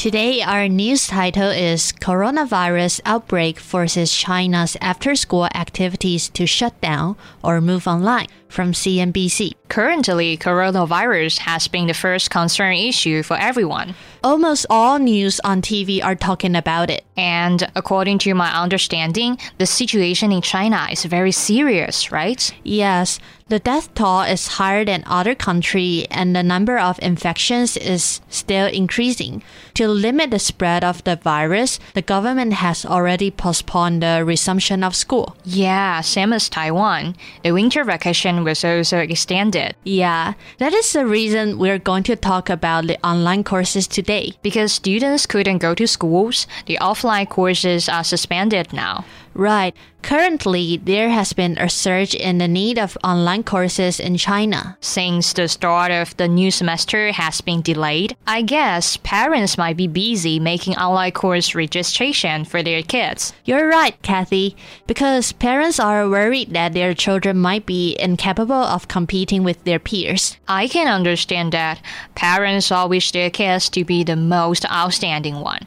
Today, our news title is Coronavirus Outbreak Forces China's After School Activities to Shut Down or Move Online from CNBC. Currently, coronavirus has been the first concern issue for everyone. Almost all news on TV are talking about it. And according to my understanding, the situation in China is very serious, right? Yes, the death toll is higher than other countries and the number of infections is still increasing. To limit the spread of the virus, the government has already postponed the resumption of school. Yeah, same as Taiwan. The winter vacation was also extended. Yeah, that is the reason we're going to talk about the online courses today. Because students couldn't go to schools, the offline courses are suspended now. Right. Currently, there has been a surge in the need of online courses in China. Since the start of the new semester has been delayed, I guess parents might be busy making online course registration for their kids. You're right, Kathy, because parents are worried that their children might be incapable of competing with their peers. I can understand that. Parents all wish their kids to be the most outstanding one.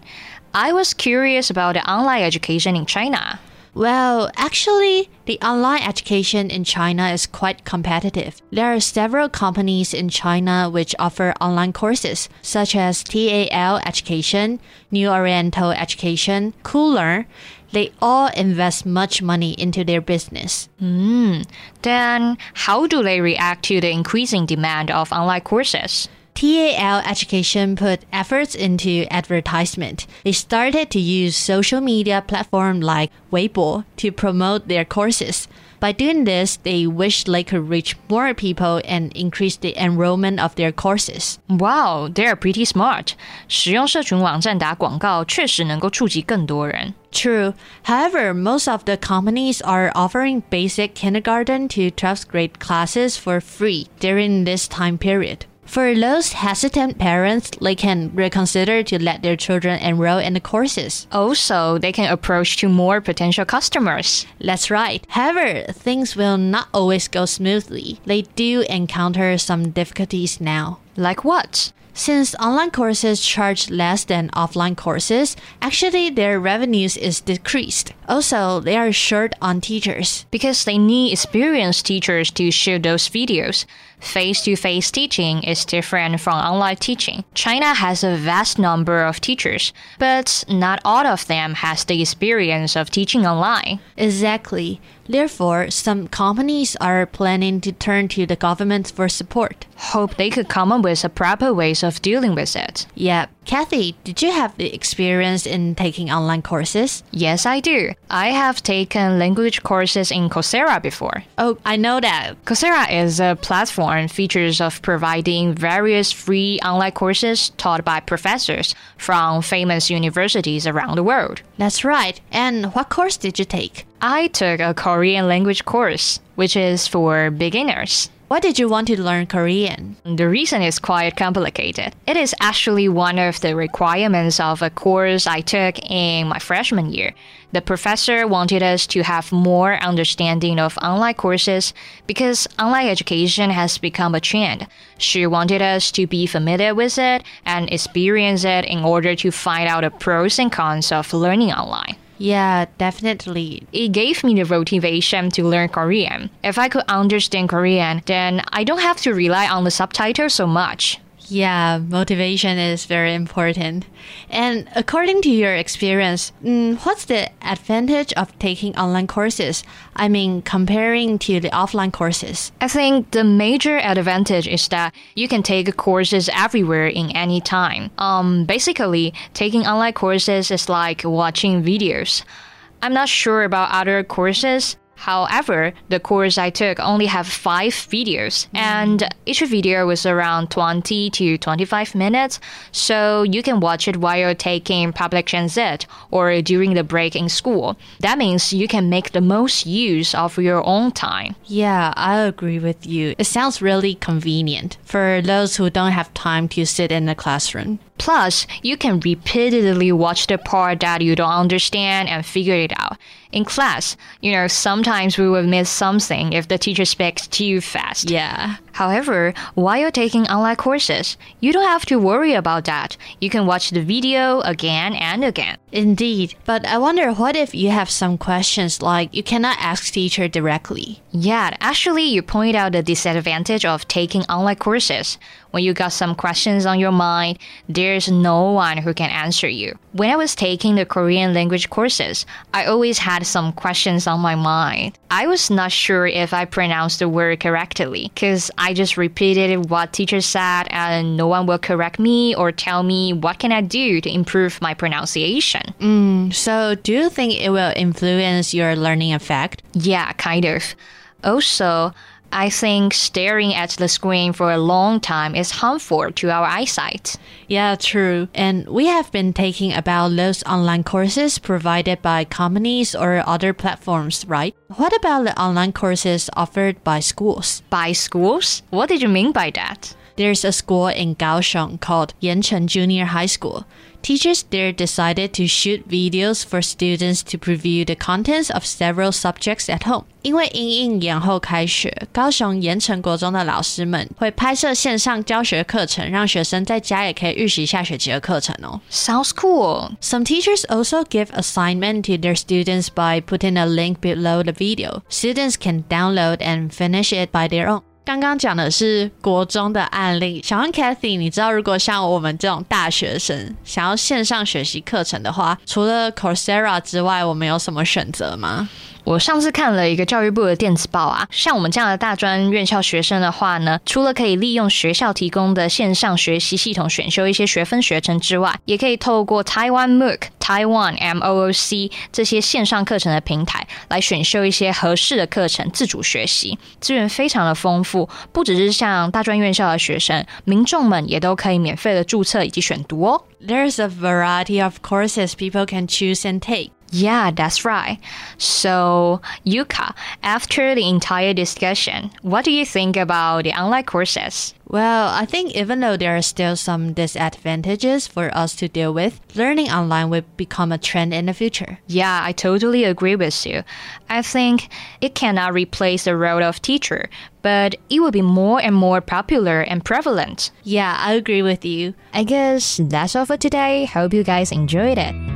I was curious about the online education in China. Well, actually, the online education in China is quite competitive. There are several companies in China which offer online courses, such as TAL Education, New Oriental Education, Koolearn. They all invest much money into their business. Mm, then, how do they react to the increasing demand of online courses? TAL Education put efforts into advertisement. They started to use social media platform like Weibo to promote their courses. By doing this, they wished they could reach more people and increase the enrollment of their courses. Wow, they are pretty smart. 使用社群网站打广告确实能够触及更多人。 True. However, most of the companies are offering basic kindergarten to 12th grade classes for free during this time period. For those hesitant parents, they can reconsider to let their children enroll in the courses. Also, they can approach to more potential customers. That's right. However, things will not always go smoothly. They do encounter some difficulties now. Like what? Since online courses charge less than offline courses, actually their revenues is decreased. Also, they are short on teachers. Because they need experienced teachers to shoot those videos. Face to face teaching is different from online teaching. China has a vast number of teachers, but not all of them has the experience of teaching online. Exactly. Therefore, some companies are planning to turn to the government for support. Hope they could come up with a proper ways of dealing with it. Yeah. Kathy, did you have the experience in taking online courses? Yes, I do. I have taken language courses in Coursera before. Oh, I know that. Coursera is a platform features of providing various free online courses taught by professors from famous universities around the world. That's right. And what course did you take? I took a Korean language course, which is for beginners. Why did you want to learn Korean? The reason is quite complicated. It is actually one of the requirements of a course I took in my freshman year. The professor wanted us to have more understanding of online courses because online education has become a trend. She wanted us to be familiar with it and experience it in order to find out the pros and cons of learning online. Yeah, definitely. It gave me the motivation to learn Korean. If I could understand Korean, then I don't have to rely on the subtitles so much. Yeah, motivation is very important. And according to your experience, mm, what's the advantage of taking online courses? I mean, comparing to the offline courses. I think the major advantage is that you can take courses everywhere in any time. Um, basically, taking online courses is like watching videos. I'm not sure about other courses. However, the course I took only have five videos, and each video was around 20 to 25 minutes, so you can watch it while taking public transit or during the break in school. That means you can make the most use of your own time. Yeah, I agree with you. It sounds really convenient for those who don't have time to sit in the classroom. Plus, you can repeatedly watch the part that you don't understand and figure it out. In class, you know, sometimes we will miss something if the teacher speaks too fast. Yeah. However, while you're taking online courses, you don't have to worry about that. You can watch the video again and again. Indeed. But I wonder what if you have some questions like you cannot ask teacher directly? Yeah, actually, you point out the disadvantage of taking online courses. When you got some questions on your mind, there's no one who can answer you. When I was taking the Korean language courses, I always had some questions on my mind. I was not sure if I pronounced the word correctly because I just repeated what teacher said and no one will correct me or tell me what can I do to improve my pronunciation. Mm, so do you think it will influence your learning effect? Yeah, kind of. Also, I think staring at the screen for a long time is harmful to our eyesight. Yeah, true. And we have been taking about those online courses provided by companies or other platforms, right? What about the online courses offered by schools? By schools? What did you mean by that? There's a school in Kaohsiung called Yancheng Junior High School. Teachers there decided to shoot videos for students to preview the contents of several subjects at home. 因为因应延后开学，高雄盐城国中的老师们会拍摄线上教学课程，让学生在家也可以预习下学期的课程哦。Sounds cool. Some teachers also give assignment to their students by putting a link below the video. Students can download and finish it by their own. 刚刚讲的是国中的案例，想问 Cathy，你知道如果像我们这种大学生想要线上学习课程的话，除了 Coursera 之外，我们有什么选择吗？我上次看了一个教育部的电子报啊，像我们这样的大专院校学生的话呢，除了可以利用学校提供的线上学习系统选修一些学分学程之外，也可以透过 Taiwan MOOC、Taiwan MOOC 这些线上课程的平台来选修一些合适的课程，自主学习，资源非常的丰富。不只是像大专院校的学生，民众们也都可以免费的注册以及选读哦。There's a variety of courses people can choose and take. Yeah, that's right. So, Yuka, after the entire discussion, what do you think about the online courses? Well, I think even though there are still some disadvantages for us to deal with, learning online will become a trend in the future. Yeah, I totally agree with you. I think it cannot replace the role of teacher, but it will be more and more popular and prevalent. Yeah, I agree with you. I guess that's all for today. Hope you guys enjoyed it.